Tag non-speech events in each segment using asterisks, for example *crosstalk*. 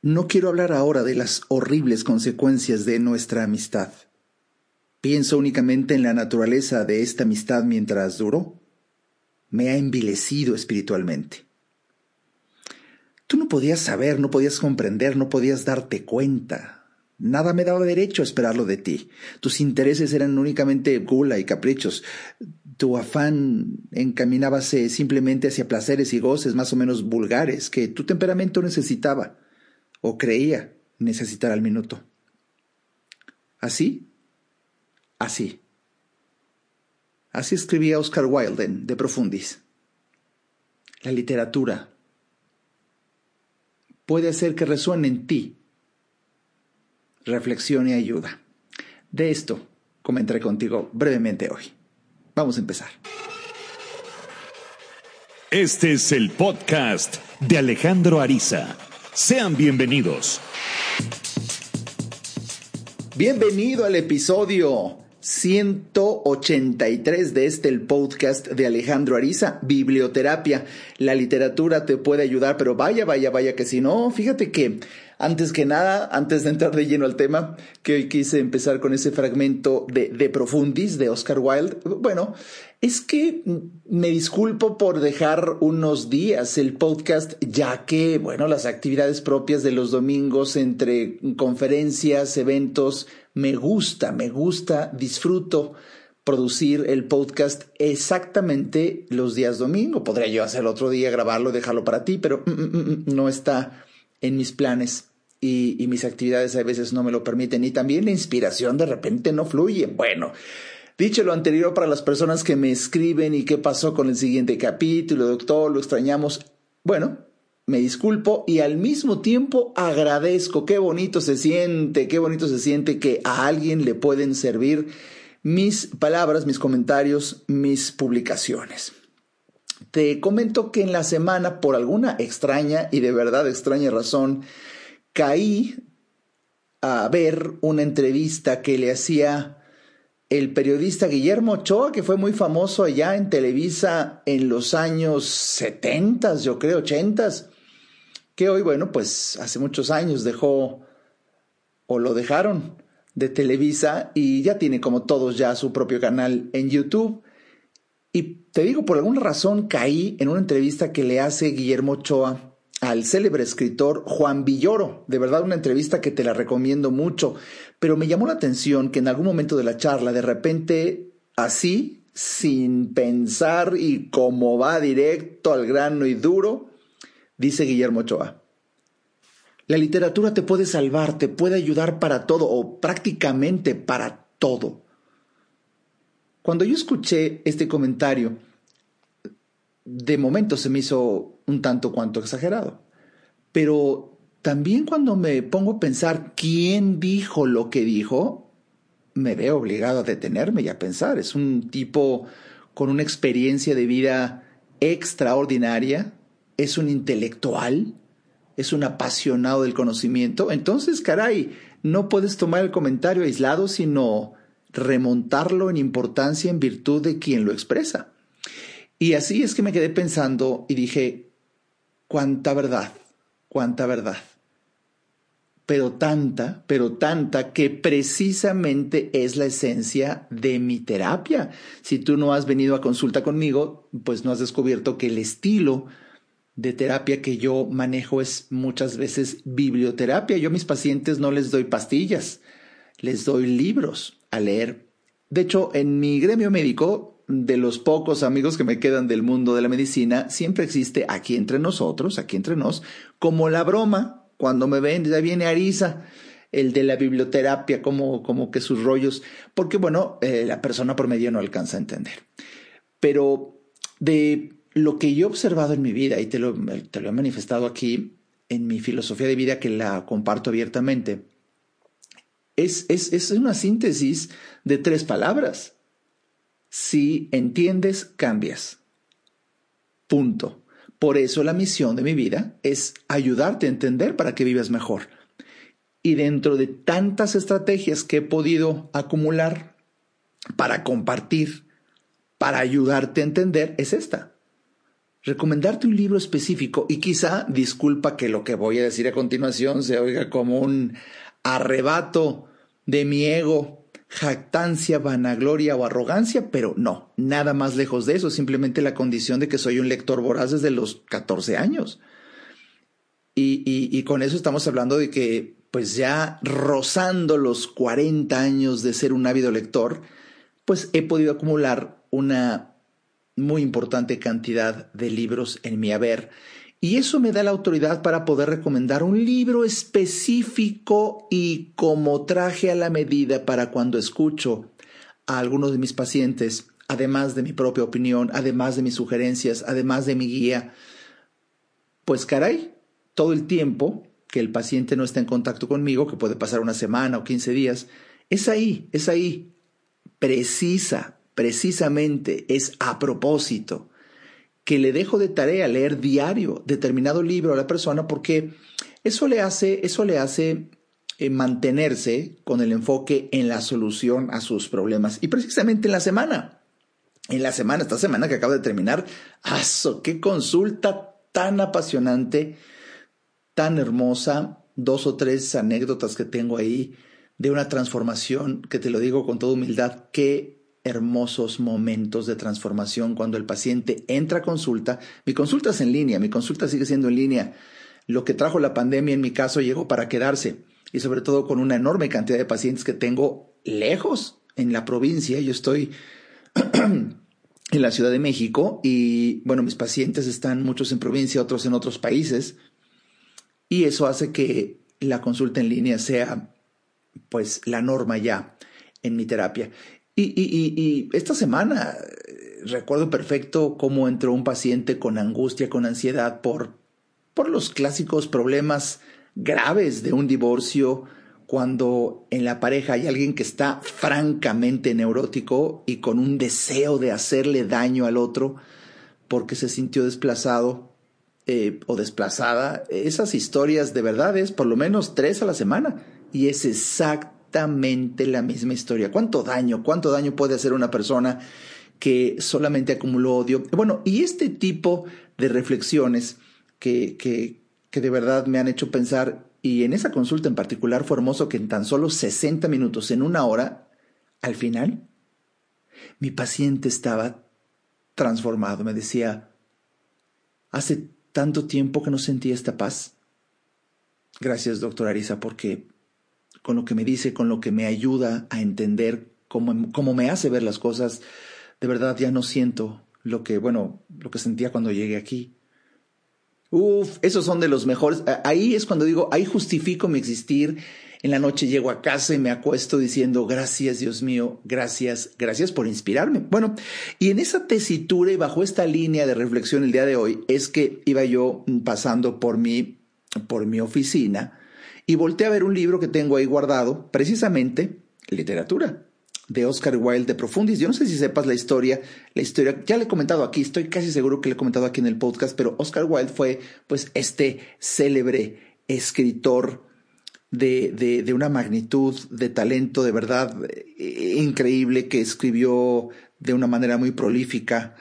No quiero hablar ahora de las horribles consecuencias de nuestra amistad. Pienso únicamente en la naturaleza de esta amistad mientras duró. Me ha envilecido espiritualmente. Tú no podías saber, no podías comprender, no podías darte cuenta. Nada me daba derecho a esperarlo de ti. Tus intereses eran únicamente gula y caprichos. Tu afán encaminábase simplemente hacia placeres y goces más o menos vulgares que tu temperamento necesitaba o creía necesitar al minuto. Así, así. Así escribía Oscar Wilde De Profundis. La literatura puede hacer que resuene en ti reflexión y ayuda. De esto comentaré contigo brevemente hoy. Vamos a empezar. Este es el podcast de Alejandro Ariza. Sean bienvenidos. Bienvenido al episodio 183 de este el podcast de Alejandro Ariza, Biblioterapia. La literatura te puede ayudar, pero vaya, vaya, vaya que si no, fíjate que antes que nada, antes de entrar de lleno al tema, que hoy quise empezar con ese fragmento de De Profundis de Oscar Wilde. Bueno, es que me disculpo por dejar unos días el podcast, ya que, bueno, las actividades propias de los domingos entre conferencias, eventos, me gusta, me gusta, disfruto producir el podcast exactamente los días domingo. Podría yo hacer otro día, grabarlo, dejarlo para ti, pero mm, mm, mm, no está en mis planes y, mis actividades a veces no me lo permiten y también la inspiración de repente no fluye. Bueno, dicho lo anterior para las personas que me escriben y qué pasó con el siguiente capítulo, doctor, lo extrañamos. Bueno, me disculpo y al mismo tiempo agradezco. Qué bonito se siente, qué bonito se siente que a alguien le pueden servir mis palabras, mis comentarios, mis publicaciones. Te comento que en la semana, por alguna extraña y de verdad extraña razón, caí a ver una entrevista que le hacía el periodista Guillermo Ochoa, que fue muy famoso allá en Televisa en los años 70, yo creo, 80, que hoy, bueno, pues hace muchos años dejó o lo dejaron de Televisa y ya tiene como todos ya su propio canal en YouTube. Y te digo, por alguna razón caí en una entrevista que le hace Guillermo Ochoa al célebre escritor Juan Villoro. De verdad, una entrevista que te la recomiendo mucho. Pero me llamó la atención que en algún momento de la charla, de repente, así, sin pensar y como va directo al grano y duro, dice Guillermo Ochoa. La literatura te puede salvar, te puede ayudar para todo o prácticamente para todo. Cuando yo escuché este comentario, de momento se me hizo un tanto cuanto exagerado. Pero también cuando me pongo a pensar quién dijo lo que dijo, me veo obligado a detenerme y a pensar. Es un tipo con una experiencia de vida extraordinaria, es un intelectual, es un apasionado del conocimiento. Entonces, caray, no puedes tomar el comentario aislado, sino remontarlo en importancia en virtud de quien lo expresa. Y así es que me quedé pensando y dije, cuánta verdad, cuánta verdad. Pero tanta, pero tanta que precisamente es la esencia de mi terapia. Si tú no has venido a consulta conmigo, pues no has descubierto que el estilo de terapia que yo manejo es muchas veces biblioterapia. Yo a mis pacientes no les doy pastillas, les doy libros a leer. De hecho, en mi gremio médico de los pocos amigos que me quedan del mundo de la medicina, siempre existe aquí entre nosotros, aquí entre nos, como la broma, cuando me ven, ya viene Arisa, el de la biblioterapia, como, como que sus rollos, porque bueno, eh, la persona promedio no alcanza a entender. Pero de lo que yo he observado en mi vida, y te lo, te lo he manifestado aquí en mi filosofía de vida que la comparto abiertamente, es, es, es una síntesis de tres palabras si entiendes, cambias. Punto. Por eso la misión de mi vida es ayudarte a entender para que vivas mejor. Y dentro de tantas estrategias que he podido acumular para compartir, para ayudarte a entender, es esta. recomendarte un libro específico y quizá disculpa que lo que voy a decir a continuación se oiga como un arrebato de mi ego, jactancia, vanagloria o arrogancia, pero no, nada más lejos de eso, simplemente la condición de que soy un lector voraz desde los 14 años. Y, y, con eso estamos hablando de que, pues ya rozando los 40 años de ser un ávido lector, pues he podido acumular una muy importante cantidad de libros en mi haber. Y eso me da la autoridad para poder recomendar un libro específico y como traje a la medida para cuando escucho a algunos de mis pacientes, además de mi propia opinión, además de mis sugerencias, además de mi guía. Pues caray, todo el tiempo que el paciente no está en contacto conmigo, que puede pasar una semana o 15 días, es ahí, es ahí, precisa, precisamente es a propósito que le dejo de tarea leer diario determinado libro a la persona porque eso le hace, eso le hace eh, mantenerse con el enfoque en la solución a sus problemas. Y precisamente en la semana, en la semana, esta semana que acaba de terminar, ¡aso! ¡Qué consulta tan apasionante, tan hermosa! Dos o tres anécdotas que tengo ahí de una transformación que te lo digo con toda humildad, que hermosos momentos de transformación cuando el paciente entra a consulta. Mi consulta es en línea, mi consulta sigue siendo en línea. Lo que trajo la pandemia en mi caso llegó para quedarse y sobre todo con una enorme cantidad de pacientes que tengo lejos en la provincia. Yo estoy *clears throat* en la Ciudad de México y bueno, mis pacientes están muchos en provincia, otros en otros países y eso hace que la consulta en línea sea pues la norma ya en mi terapia. Y, esta semana eh, recuerdo perfecto cómo entró un paciente con angustia, con ansiedad por, por los clásicos problemas graves de un divorcio, cuando en la pareja hay alguien que está francamente neurótico y con un deseo de hacerle daño al otro porque se sintió desplazado eh, o desplazada. Esas historias de verdad es por lo menos tres a la semana y es exacto exactamente la misma historia. ¿Cuánto daño, cuánto daño puede hacer una persona que solamente acumuló odio? Bueno, y este tipo de reflexiones que, que, que de verdad me han hecho pensar, y en esa consulta en particular fue hermoso que en tan solo 60 minutos, en una hora, al final, mi paciente estaba transformado. Me decía, hace tanto tiempo que no sentía esta paz. Gracias, doctor Arisa, porque con lo que me dice, con lo que me ayuda a entender cómo, cómo me hace ver las cosas, de verdad ya no siento lo que, bueno, lo que sentía cuando llegué aquí. Uf, esos son de los mejores. Ahí es cuando digo, ahí justifico mi existir. En la noche llego a casa y me acuesto diciendo, gracias Dios mío, gracias, gracias por inspirarme. Bueno, y en esa tesitura y bajo esta línea de reflexión el día de hoy es que iba yo pasando por mi, por mi oficina y volteé a ver un libro que tengo ahí guardado, precisamente literatura de Oscar Wilde de Profundis. Yo no sé si sepas la historia, la historia, ya le he comentado aquí, estoy casi seguro que le he comentado aquí en el podcast, pero Oscar Wilde fue pues este célebre escritor de, de, de una magnitud de talento de verdad eh, increíble que escribió de una manera muy prolífica.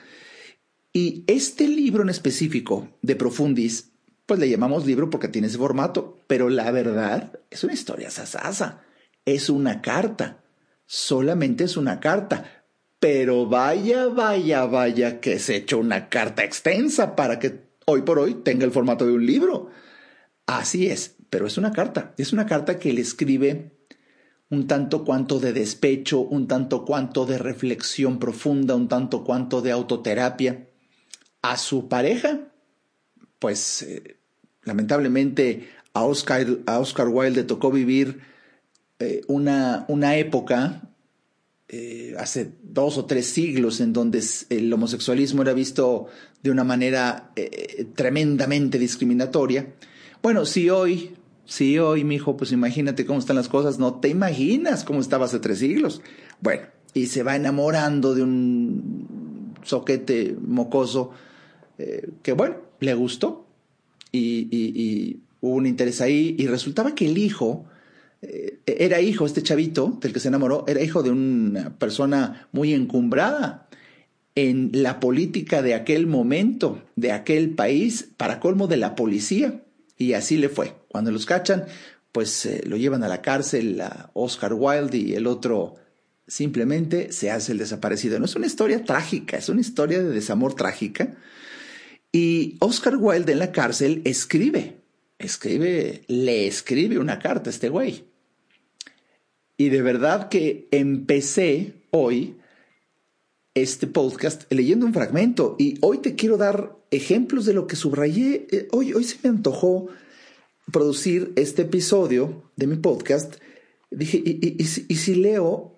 Y este libro en específico de Profundis pues le llamamos libro porque tiene ese formato, pero la verdad es una historia sasasa, es una carta, solamente es una carta, pero vaya, vaya, vaya que se hecho una carta extensa para que hoy por hoy tenga el formato de un libro. Así es, pero es una carta, es una carta que le escribe un tanto cuanto de despecho, un tanto cuanto de reflexión profunda, un tanto cuanto de autoterapia a su pareja, pues eh, lamentablemente a Oscar, a Oscar Wilde le tocó vivir eh, una, una, época, eh, hace dos o tres siglos, en donde el homosexualismo era visto de una manera tremendamente discriminatoria. Bueno, si hoy, si hoy, mi hijo, pues imagínate cómo están las cosas, no te imaginas cómo estaba hace tres siglos. Bueno, y se va enamorando de un soquete mocoso que, bueno, le gustó, y, hubo un interés ahí y resultaba que el hijo eh, era hijo, este chavito del que se enamoró, era hijo de una persona muy encumbrada en la política de aquel momento, de aquel país, para colmo de la policía. Y así le fue. Cuando los cachan, pues eh, lo llevan a la cárcel a Oscar Wilde y el otro simplemente se hace el desaparecido. No es una historia trágica, es una historia de desamor trágica. Y Oscar Wilde en la cárcel escribe, escribe, le escribe una carta a este güey. Y de verdad que empecé hoy este podcast leyendo un fragmento y hoy te quiero dar ejemplos de lo que subrayé. Eh, hoy, hoy se me antojó producir este episodio de mi podcast. Dije, ¿y, si leo...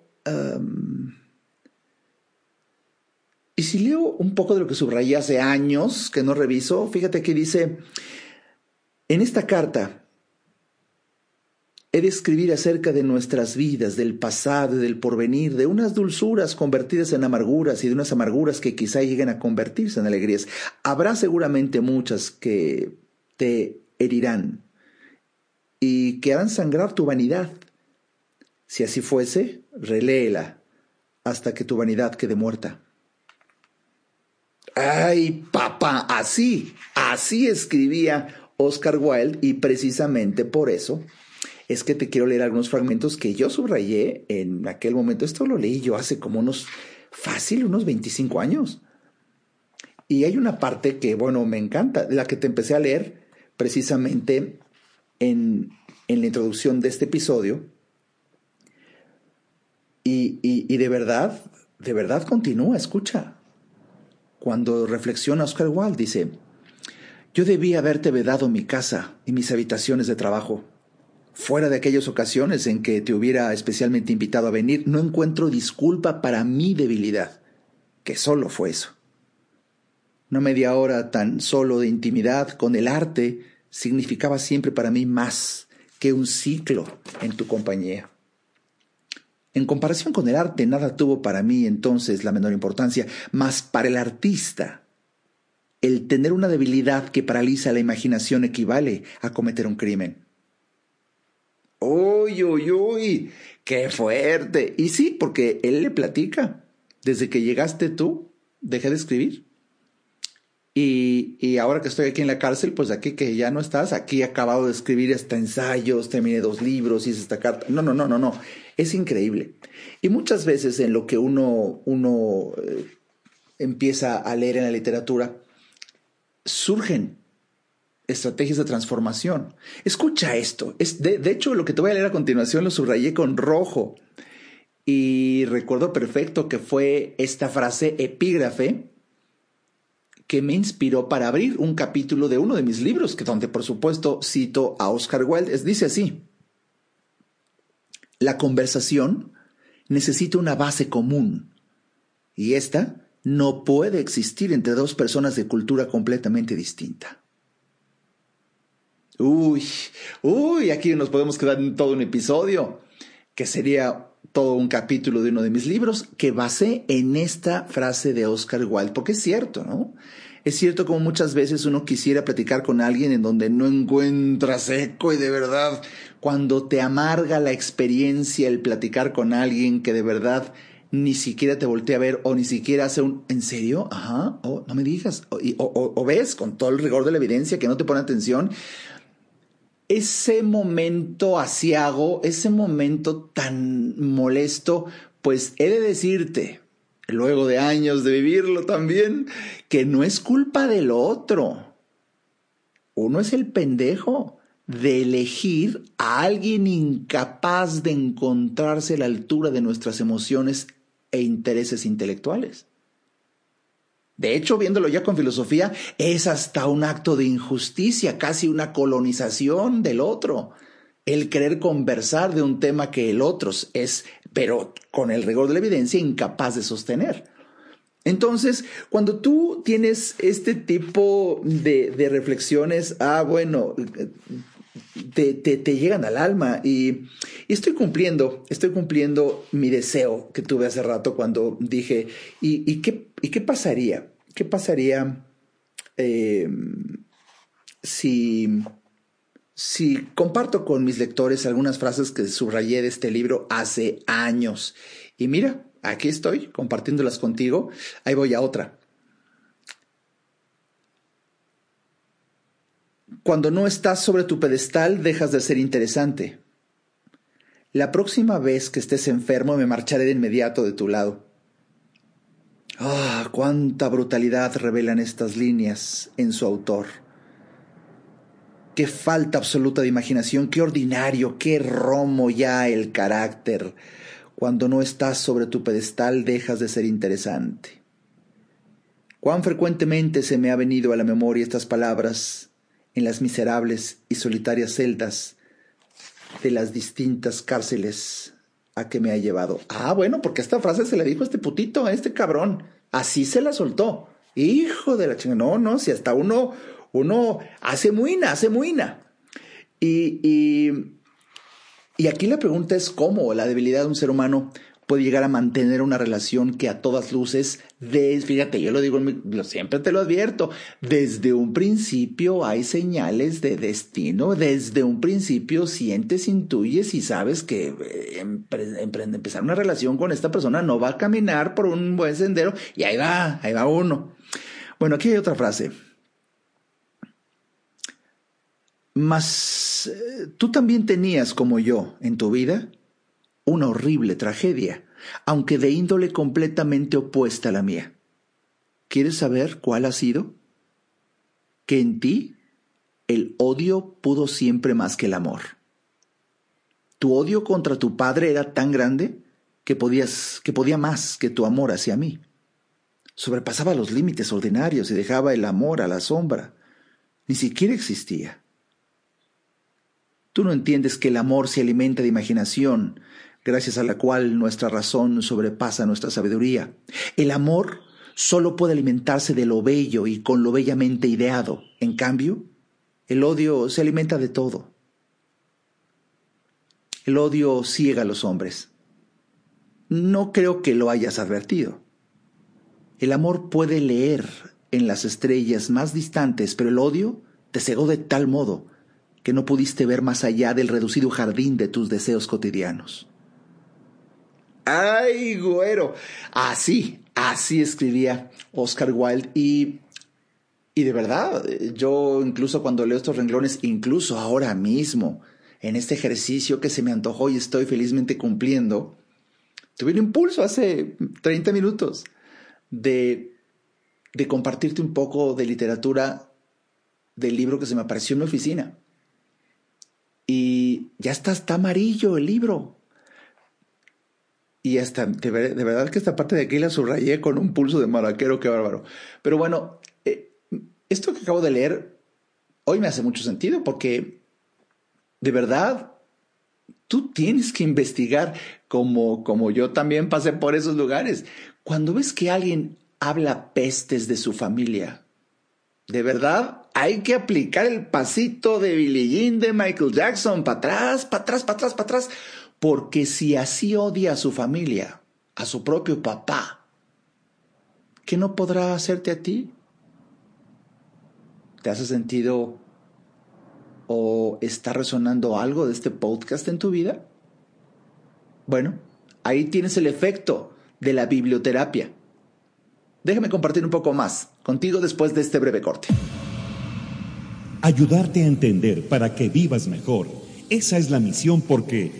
y si leo un poco de lo que subrayé hace años, que no reviso, fíjate que dice, en esta carta He de escribir acerca de nuestras vidas, del pasado y del porvenir, de unas dulzuras convertidas en amarguras y de unas amarguras que quizá lleguen a convertirse en alegrías. Habrá seguramente muchas que te herirán y que harán sangrar tu vanidad. Si así fuese, reléela hasta que tu vanidad quede muerta. Ay, papá, así, así escribía Oscar Wilde y precisamente por eso es que te quiero leer algunos fragmentos que yo subrayé en aquel momento. Esto lo leí yo hace como unos, fácil, unos 25 años. Y hay una parte que, bueno, me encanta, la que te empecé a leer precisamente en, en la introducción de este episodio. Y, y, de verdad, de verdad continúa, escucha. Cuando reflexiona Oscar Wilde, dice, yo debía haberte vedado mi casa y mis habitaciones de trabajo Fuera de aquellas ocasiones en que te hubiera especialmente invitado a venir, no encuentro disculpa para mi debilidad, que solo fue eso. Una media hora tan solo de intimidad con el arte significaba siempre para mí más que un ciclo en tu compañía. En comparación con el arte, nada tuvo para mí entonces la menor importancia, mas para el artista, el tener una debilidad que paraliza la imaginación equivale a cometer un crimen. Uy, uy, uy, qué fuerte. Y sí, porque él le platica. Desde que llegaste tú, dejé de escribir. Y, y, ahora que estoy aquí en la cárcel, pues aquí que ya no estás, aquí he acabado de escribir hasta ensayos, terminé dos libros, hice esta carta. No, no, no, no, no. Es increíble. Y muchas veces en lo que uno, uno eh, empieza a leer en la literatura, surgen estrategias de transformación. Escucha esto. Es de, hecho, lo que te voy a leer a continuación lo subrayé con rojo. Y recuerdo perfecto que fue esta frase epígrafe que me inspiró para abrir un capítulo de uno de mis libros, que donde por supuesto cito a Oscar Wilde. dice así, la conversación necesita una base común y esta no puede existir entre dos personas de cultura completamente distinta. Uy, uy, aquí nos podemos quedar en todo un episodio, que sería todo un capítulo de uno de mis libros, que basé en esta frase de Oscar Wilde, porque es cierto, ¿no? Es cierto como muchas veces uno quisiera platicar con alguien en donde no encuentras eco y de verdad, cuando te amarga la experiencia el platicar con alguien que de verdad ni siquiera te voltea a ver o ni siquiera hace un ¿en serio? Ajá, oh, no me digas. O, o, ves con todo el rigor de la evidencia que no te pone atención ese momento asiago, ese momento tan molesto, pues he de decirte, luego de años de vivirlo también, que no es culpa del otro. Uno es el pendejo de elegir a alguien incapaz de encontrarse a la altura de nuestras emociones e intereses intelectuales. De hecho, viéndolo ya con filosofía, es hasta un acto de injusticia, casi una colonización del otro. El querer conversar de un tema que el otro es, pero con el rigor de la evidencia, incapaz de sostener. Entonces, cuando tú tienes este tipo de, reflexiones, ah, bueno, te, te, llegan al alma y, estoy cumpliendo, estoy cumpliendo mi deseo que tuve hace rato cuando dije, ¿y, qué, y qué pasaría? ¿Qué pasaría eh, si, si comparto con mis lectores algunas frases que subrayé de este libro hace años? Y mira, aquí estoy compartiéndolas contigo. Ahí voy a otra. Cuando no estás sobre tu pedestal, dejas de ser interesante. La próxima vez que estés enfermo, me marcharé de inmediato de tu lado. Ah, cuánta brutalidad revelan estas líneas en su autor. Qué falta absoluta de imaginación, qué ordinario, qué romo ya el carácter. Cuando no estás sobre tu pedestal dejas de ser interesante. Cuán frecuentemente se me ha venido a la memoria estas palabras en las miserables y solitarias celdas de las distintas cárceles a que me ha llevado. Ah, bueno, porque esta frase se la dijo a este putito, a este cabrón. Así se la soltó. Hijo de la chingada. No, no, si hasta uno, uno hace muina, hace muina. Y, y, y aquí la pregunta es cómo la debilidad de un ser humano puede llegar a mantener una relación que a todas luces, de, fíjate, yo lo digo, siempre te lo advierto, desde un principio hay señales de destino, desde un principio sientes, intuyes y sabes que eh, empezar una relación con esta persona no va a caminar por un buen sendero y ahí va, ahí va uno. Bueno, aquí hay otra frase. Mas eh, tú también tenías como yo en tu vida una horrible tragedia, aunque de índole completamente opuesta a la mía. ¿Quieres saber cuál ha sido? Que en ti el odio pudo siempre más que el amor. Tu odio contra tu padre era tan grande que podías que podía más que tu amor hacia mí. Sobrepasaba los límites ordinarios y dejaba el amor a la sombra. Ni siquiera existía. Tú no entiendes que el amor se alimenta de imaginación, gracias a la cual nuestra razón sobrepasa nuestra sabiduría. El amor solo puede alimentarse de lo bello y con lo bellamente ideado. En cambio, el odio se alimenta de todo. El odio ciega a los hombres. No creo que lo hayas advertido. El amor puede leer en las estrellas más distantes, pero el odio te cegó de tal modo que no pudiste ver más allá del reducido jardín de tus deseos cotidianos. Ay, güero. Así, así escribía Oscar Wilde. Y, y de verdad, yo incluso cuando leo estos renglones, incluso ahora mismo, en este ejercicio que se me antojó y estoy felizmente cumpliendo, tuve un impulso hace 30 minutos de, de compartirte un poco de literatura del libro que se me apareció en mi oficina. Y ya está, está amarillo el libro. Y hasta, de, verdad que esta parte de aquí la subrayé con un pulso de maraquero, qué bárbaro. Pero bueno, eh, esto que acabo de leer hoy me hace mucho sentido porque de verdad tú tienes que investigar como, como yo también pasé por esos lugares. Cuando ves que alguien habla pestes de su familia, de verdad hay que aplicar el pasito de Billie Jean de Michael Jackson, para atrás, para atrás, para atrás, para atrás porque si así odia a su familia, a su propio papá, ¿qué no podrá hacerte a ti? ¿Te hace sentido o está resonando algo de este podcast en tu vida? Bueno, ahí tienes el efecto de la biblioterapia. Déjame compartir un poco más contigo después de este breve corte. Ayudarte a entender para que vivas mejor. Esa es la misión porque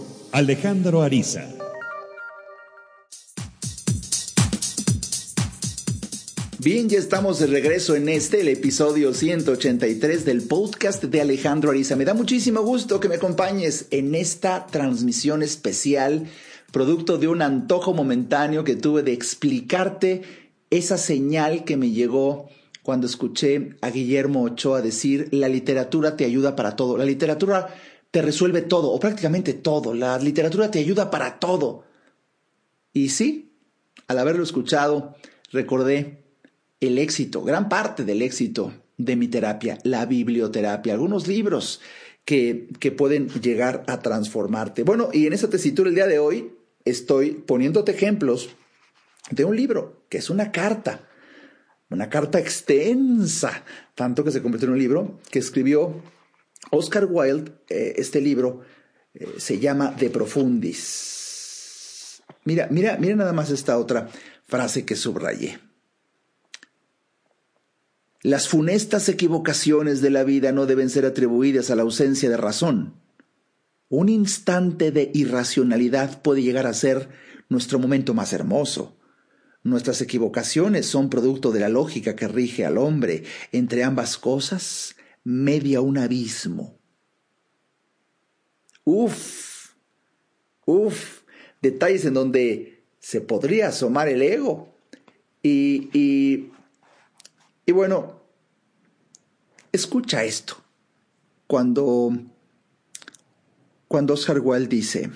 Alejandro Ariza. Bien, ya estamos de regreso en este, el episodio 183 del podcast de Alejandro Ariza. Me da muchísimo gusto que me acompañes en esta transmisión especial, producto de un antojo momentáneo que tuve de explicarte esa señal que me llegó cuando escuché a Guillermo Ochoa decir, la literatura te ayuda para todo, la literatura te resuelve todo, o prácticamente todo, la literatura te ayuda para todo. Y sí, al haberlo escuchado, recordé el éxito, gran parte del éxito de mi terapia, la biblioterapia, algunos libros que, que pueden llegar a transformarte. Bueno, y en esa tesitura el día de hoy estoy poniéndote ejemplos de un libro, que es una carta, una carta extensa, tanto que se convirtió en un libro, que escribió Oscar Wilde. Eh, este libro eh, se llama De Profundis. Mira, mira, mira nada más esta otra frase que subrayé. Las funestas equivocaciones de la vida no deben ser atribuidas a la ausencia de razón. Un instante de irracionalidad puede llegar a ser nuestro momento más hermoso. Nuestras equivocaciones son producto de la lógica que rige al hombre. Entre ambas cosas media un abismo. Uf, uf, detalles en donde se podría asomar el ego. Y, y y bueno, escucha esto. Cuando, cuando Oscar Wilde dice,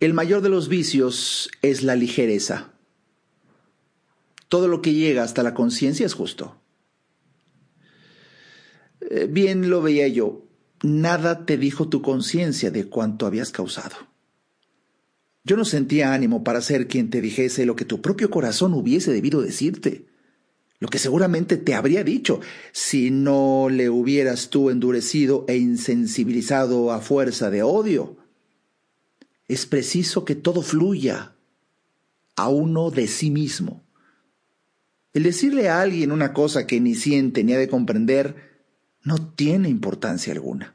el mayor de los vicios es la ligereza. Todo lo que llega hasta la conciencia es justo. Eh, bien lo veía yo, nada te dijo tu conciencia de cuánto habías causado. Yo no sentía ánimo para ser quien te dijese lo que tu propio corazón hubiese debido decirte, lo que seguramente te habría dicho si no le hubieras tú endurecido e insensibilizado a fuerza de odio. Es preciso que todo fluya a uno de sí mismo. El decirle a alguien una cosa que ni siente ni ha de comprender no tiene importancia alguna.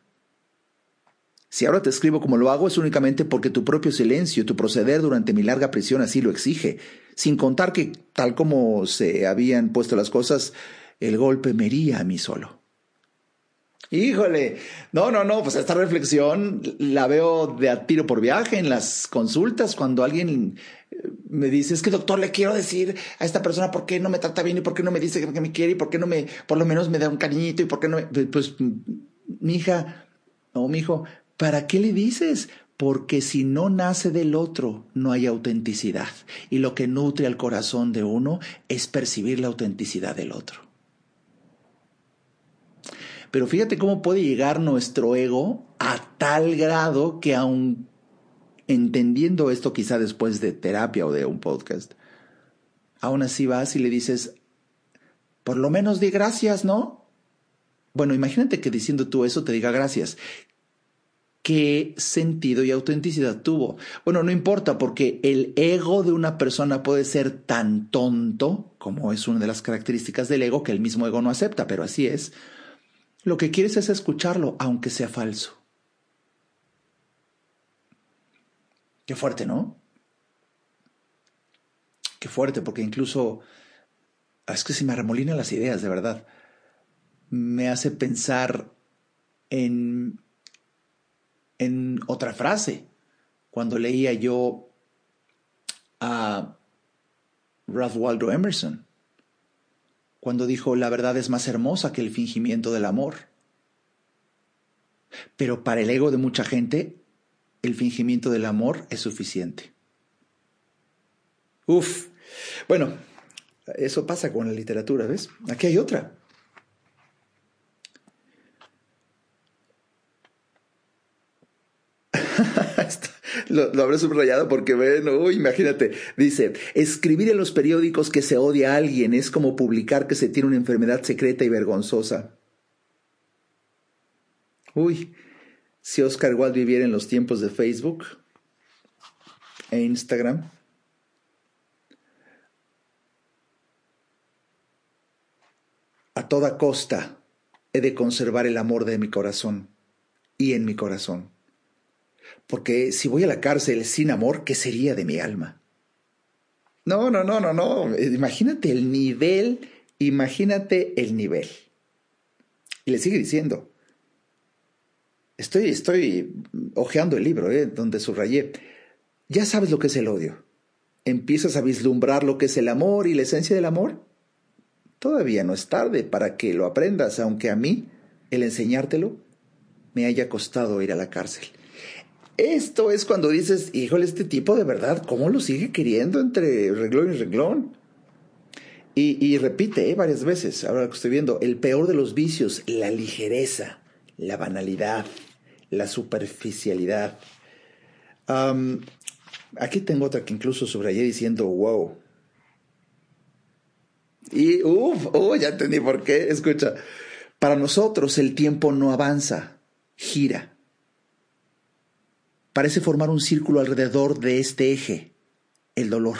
Si ahora te escribo como lo hago es únicamente porque tu propio silencio, tu proceder durante mi larga prisión así lo exige, sin contar que, tal como se habían puesto las cosas, el golpe me hería a mí solo. Híjole, no, no, no, pues esta reflexión la veo de a tiro por viaje en las consultas cuando alguien me dice, es que doctor, le quiero decir a esta persona por qué no me trata bien y por qué no me dice que me quiere y por qué no me, por lo menos me da un cariñito y por qué no me, pues, mi hija o mi hijo, ¿Para qué le dices? Porque si no nace del otro, no hay autenticidad. Y lo que nutre al corazón de uno es percibir la autenticidad del otro. Pero fíjate cómo puede llegar nuestro ego a tal grado que aun entendiendo esto quizá después de terapia o de un podcast, aún así vas y le dices, por lo menos di gracias, ¿no? Bueno, imagínate que diciendo tú eso te diga gracias qué sentido y autenticidad tuvo. Bueno, no importa porque el ego de una persona puede ser tan tonto, como es una de las características del ego, que el mismo ego no acepta, pero así es. Lo que quieres es escucharlo, aunque sea falso. Qué fuerte, ¿no? Qué fuerte, porque incluso ah, es que se me arremolinan las ideas, de verdad. Me hace pensar en en otra frase, cuando leía yo a Ralph Waldo Emerson, cuando dijo, la verdad es más hermosa que el fingimiento del amor. Pero para el ego de mucha gente, el fingimiento del amor es suficiente. Uf, bueno, eso pasa con la literatura, ¿ves? Aquí hay otra. *laughs* lo, lo, habré subrayado porque ven, imagínate, dice, escribir en los periódicos que se odia a alguien es como publicar que se tiene una enfermedad secreta y vergonzosa. Uy, si Oscar Wilde viviera en los tiempos de Facebook e Instagram. A toda costa he de conservar el amor de mi corazón y en mi corazón porque si voy a la cárcel sin amor, ¿qué sería de mi alma? No, no, no, no, no. Imagínate el nivel, imagínate el nivel. Y le sigue diciendo. Estoy, estoy hojeando el libro, ¿eh? donde subrayé. Ya sabes lo que es el odio. ¿Empiezas a vislumbrar lo que es el amor y la esencia del amor? Todavía no es tarde para que lo aprendas, aunque a mí, el enseñártelo, me haya costado ir a la cárcel. Esto es cuando dices, híjole, este tipo de verdad, ¿cómo lo sigue queriendo entre reglón y reglón? Y, repite ¿eh? varias veces, ahora que estoy viendo, el peor de los vicios, la ligereza, la banalidad, la superficialidad. aquí tengo otra que incluso subrayé diciendo, wow. Y, uff, oh, ya entendí por qué. Escucha, para nosotros el tiempo no avanza, gira. Parece formar un círculo alrededor de este eje, el dolor.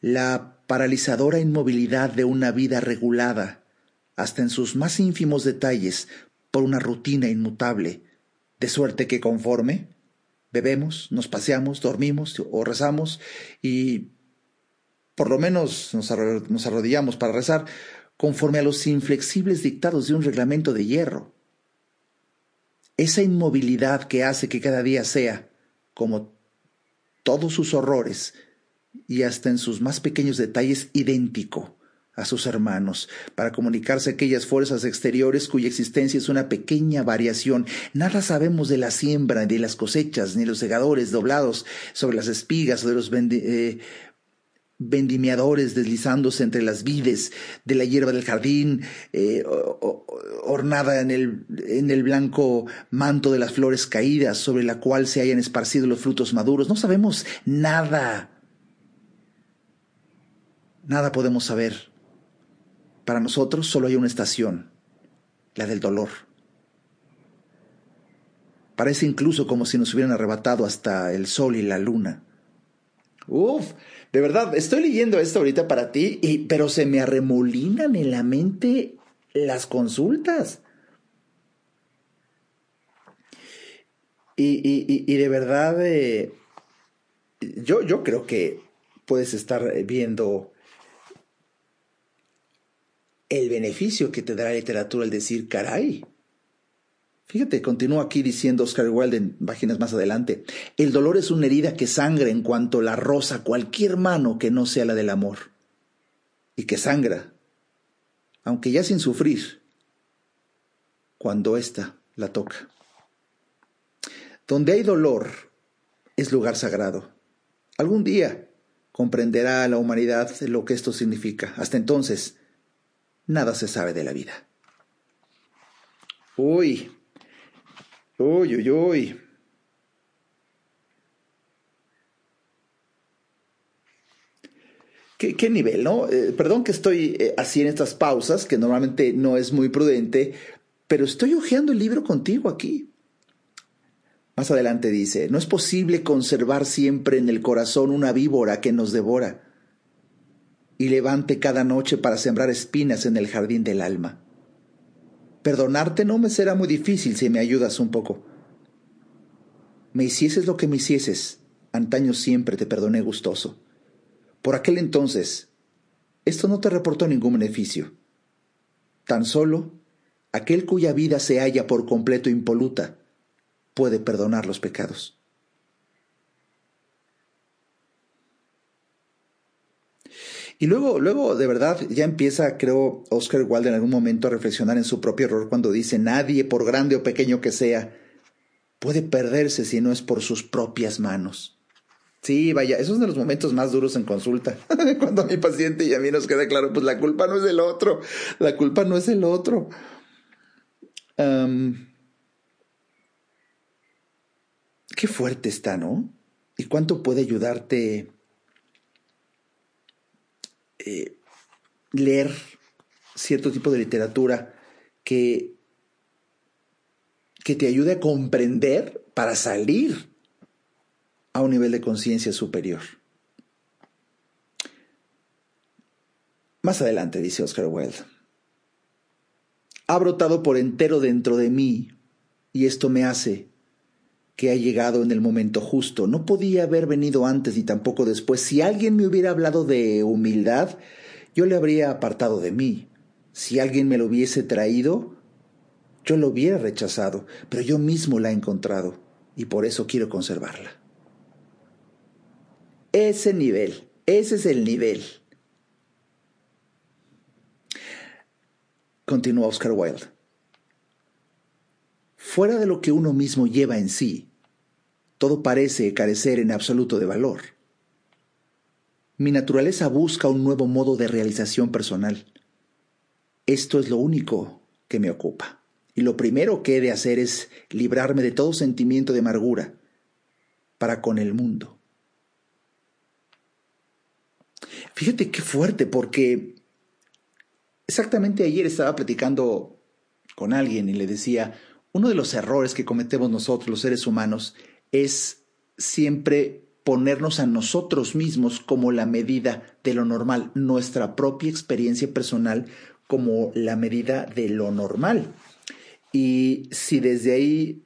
La paralizadora inmovilidad de una vida regulada, hasta en sus más ínfimos detalles, por una rutina inmutable, de suerte que conforme bebemos, nos paseamos, dormimos o rezamos y por lo menos nos, arrodillamos para rezar, conforme a los inflexibles dictados de un reglamento de hierro. Esa inmovilidad que hace que cada día sea, como todos sus horrores, y hasta en sus más pequeños detalles, idéntico a sus hermanos, para comunicarse aquellas fuerzas exteriores cuya existencia es una pequeña variación. Nada sabemos de la siembra, de las cosechas, ni los segadores doblados sobre las espigas o de los eh, vendimiadores deslizándose entre las vides de la hierba del jardín, eh, ornada en el, en el blanco manto de las flores caídas sobre la cual se hayan esparcido los frutos maduros. No sabemos nada. Nada podemos saber. Para nosotros solo hay una estación, la del dolor. Parece incluso como si nos hubieran arrebatado hasta el sol y la luna. Uf, de verdad, estoy leyendo esto ahorita para ti, y, pero se me arremolinan en la mente las consultas. Y, de verdad, eh, yo, yo creo que puedes estar viendo el beneficio que te da la literatura al decir, caray. Fíjate, continúa aquí diciendo Oscar Wilde en páginas más adelante, el dolor es una herida que sangra en cuanto la roza cualquier mano que no sea la del amor, y que sangra, aunque ya sin sufrir, cuando ésta la toca. Donde hay dolor es lugar sagrado. Algún día comprenderá la humanidad lo que esto significa. Hasta entonces, nada se sabe de la vida. Uy, uy, uy, uy. ¿Qué, nivel, no? Eh, perdón que estoy eh, así en estas pausas, que normalmente no es muy prudente, pero estoy hojeando el libro contigo aquí. Más adelante dice, no es posible conservar siempre en el corazón una víbora que nos devora y levante cada noche para sembrar espinas en el jardín del alma. Perdonarte no me será muy difícil si me ayudas un poco. Me hicieses lo que me hicieses, antaño siempre te perdoné gustoso. Por aquel entonces, esto no te reportó ningún beneficio. Tan solo aquel cuya vida se halla por completo impoluta puede perdonar los pecados. Y luego, luego, de verdad, ya empieza, creo, Oscar Wilde en algún momento a reflexionar en su propio error cuando dice, nadie, por grande o pequeño que sea, puede perderse si no es por sus propias manos. Sí, vaya, esos son de los momentos más duros en consulta. *laughs* Cuando a mi paciente y a mí nos queda claro, pues la culpa no es del otro, la culpa no es del otro. qué fuerte está, ¿no? ¿Y cuánto puede ayudarte eh, leer cierto tipo de literatura que, que te ayude a comprender para salir a un nivel de conciencia superior. Más adelante, dice Oscar Wilde, ha brotado por entero dentro de mí y esto me hace que ha llegado en el momento justo. No podía haber venido antes ni tampoco después. Si alguien me hubiera hablado de humildad, yo le habría apartado de mí. Si alguien me lo hubiese traído, yo lo hubiera rechazado, pero yo mismo la he encontrado y por eso quiero conservarla. Ese nivel, ese es el nivel. Continúa Oscar Wilde. Fuera de lo que uno mismo lleva en sí, todo parece carecer en absoluto de valor. Mi naturaleza busca un nuevo modo de realización personal. Esto es lo único que me ocupa. Y lo primero que he de hacer es librarme de todo sentimiento de amargura para con el mundo. Fíjate qué fuerte, porque exactamente ayer estaba platicando con alguien y le decía, uno de los errores que cometemos nosotros los seres humanos es siempre ponernos a nosotros mismos como la medida de lo normal, nuestra propia experiencia personal como la medida de lo normal. Y si desde ahí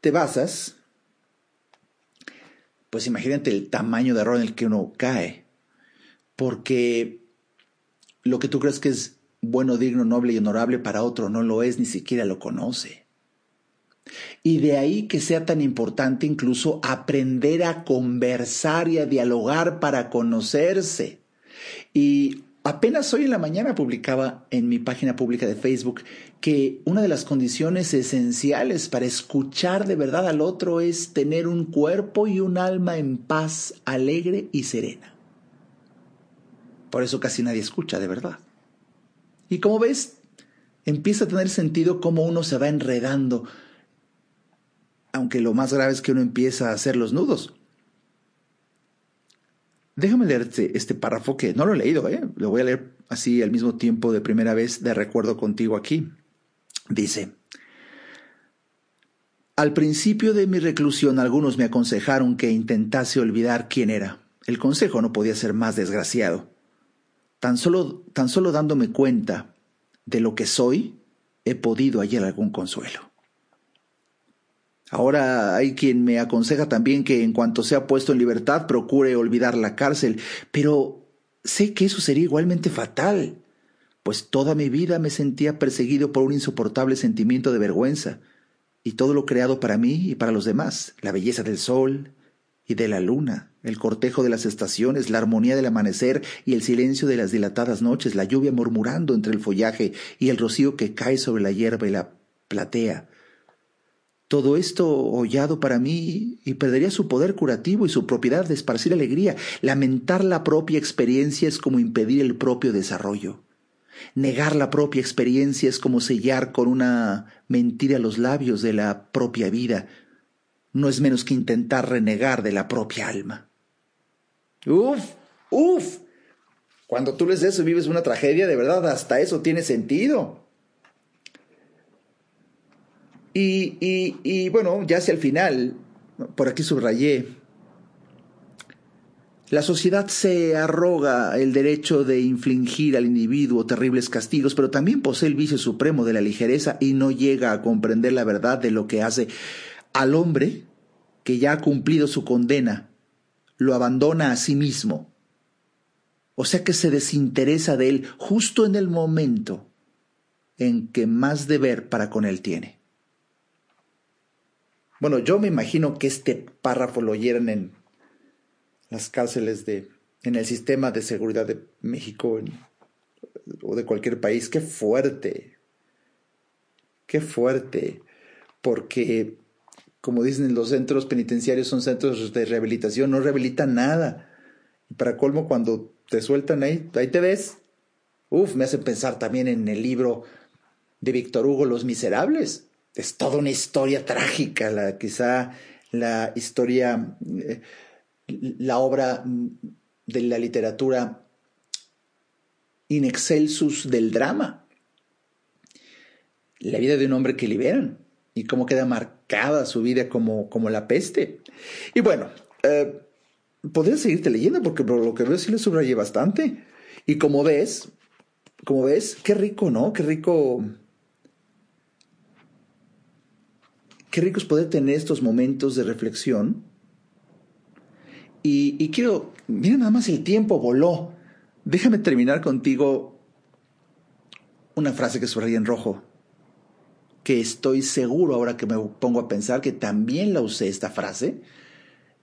te basas, pues imagínate el tamaño de error en el que uno cae. Porque lo que tú crees que es bueno, digno, noble y honorable para otro no lo es, ni siquiera lo conoce. Y de ahí que sea tan importante incluso aprender a conversar y a dialogar para conocerse. Y apenas hoy en la mañana publicaba en mi página pública de Facebook que una de las condiciones esenciales para escuchar de verdad al otro es tener un cuerpo y un alma en paz, alegre y serena. Por eso casi nadie escucha de verdad. Y como ves, empieza a tener sentido cómo uno se va enredando, aunque lo más grave es que uno empieza a hacer los nudos. Déjame leerte este párrafo que no lo he leído, ¿eh? lo voy a leer así al mismo tiempo de primera vez de recuerdo contigo aquí. Dice, al principio de mi reclusión algunos me aconsejaron que intentase olvidar quién era. El consejo no podía ser más desgraciado. Tan solo, tan solo dándome cuenta de lo que soy, he podido hallar algún consuelo. Ahora hay quien me aconseja también que en cuanto sea puesto en libertad procure olvidar la cárcel, pero sé que eso sería igualmente fatal, pues toda mi vida me sentía perseguido por un insoportable sentimiento de vergüenza, y todo lo creado para mí y para los demás, la belleza del sol, y de la luna, el cortejo de las estaciones, la armonía del amanecer y el silencio de las dilatadas noches, la lluvia murmurando entre el follaje y el rocío que cae sobre la hierba y la platea. Todo esto hollado para mí y perdería su poder curativo y su propiedad de esparcir alegría. Lamentar la propia experiencia es como impedir el propio desarrollo. Negar la propia experiencia es como sellar con una mentira los labios de la propia vida, no es menos que intentar renegar de la propia alma. Uf, uf. Cuando tú lees eso vives una tragedia, de verdad, hasta eso tiene sentido. Y, y, bueno, ya hacia el final, por aquí subrayé, la sociedad se arroga el derecho de infligir al individuo terribles castigos, pero también posee el vicio supremo de la ligereza y no llega a comprender la verdad de lo que hace al hombre que ya ha cumplido su condena, lo abandona a sí mismo. O sea que se desinteresa de él justo en el momento en que más deber para con él tiene. Bueno, yo me imagino que este párrafo lo oyeran en las cárceles de, en el sistema de seguridad de México o de cualquier país. Qué fuerte, qué fuerte, porque como dicen los centros penitenciarios son centros de rehabilitación, no rehabilitan nada. Y para colmo, cuando te sueltan ahí, ahí te ves. Uf, me hace pensar también en el libro de Víctor Hugo, Los Miserables. Es toda una historia trágica, la, quizá la historia, eh, la obra de la literatura in excelsus del drama. La vida de un hombre que liberan y cómo queda marcada su vida como, como la peste. Y bueno, eh, podría seguirte leyendo porque por lo que veo sí le subrayé bastante. Y como ves, como ves, qué rico, ¿no? Qué rico. Qué rico es poder tener estos momentos de reflexión. Y, quiero, mira nada más el tiempo voló. Déjame terminar contigo una frase que subraya en rojo, que estoy seguro ahora que me pongo a pensar que también la usé esta frase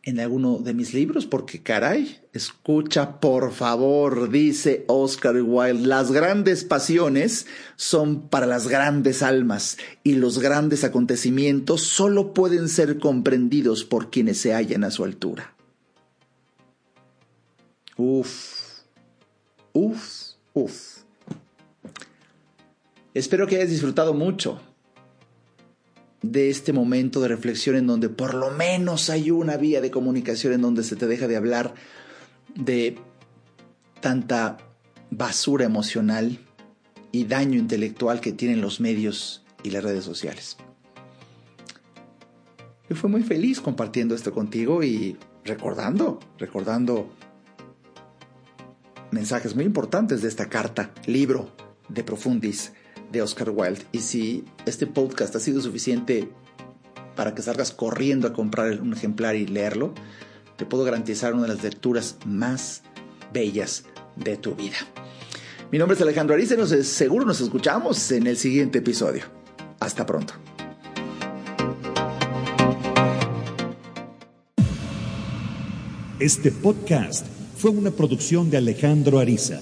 en alguno de mis libros, porque caray, escucha por favor, dice Oscar Wilde, las grandes pasiones son para las grandes almas y los grandes acontecimientos solo pueden ser comprendidos por quienes se hallan a su altura. Uf, uf, uf. Espero que hayas disfrutado mucho de este momento de reflexión en donde por lo menos hay una vía de comunicación en donde se te deja de hablar de tanta basura emocional y daño intelectual que tienen los medios y las redes sociales. Yo fui muy feliz compartiendo esto contigo y recordando, recordando mensajes muy importantes de esta carta, libro de Profundis de Oscar Wilde. Y si este podcast ha sido suficiente para que salgas corriendo a comprar un ejemplar y leerlo, te puedo garantizar una de las lecturas más bellas de tu vida. Mi nombre es Alejandro Ariza y seguro nos escuchamos en el siguiente episodio. Hasta pronto. Este podcast fue una producción de Alejandro Ariza.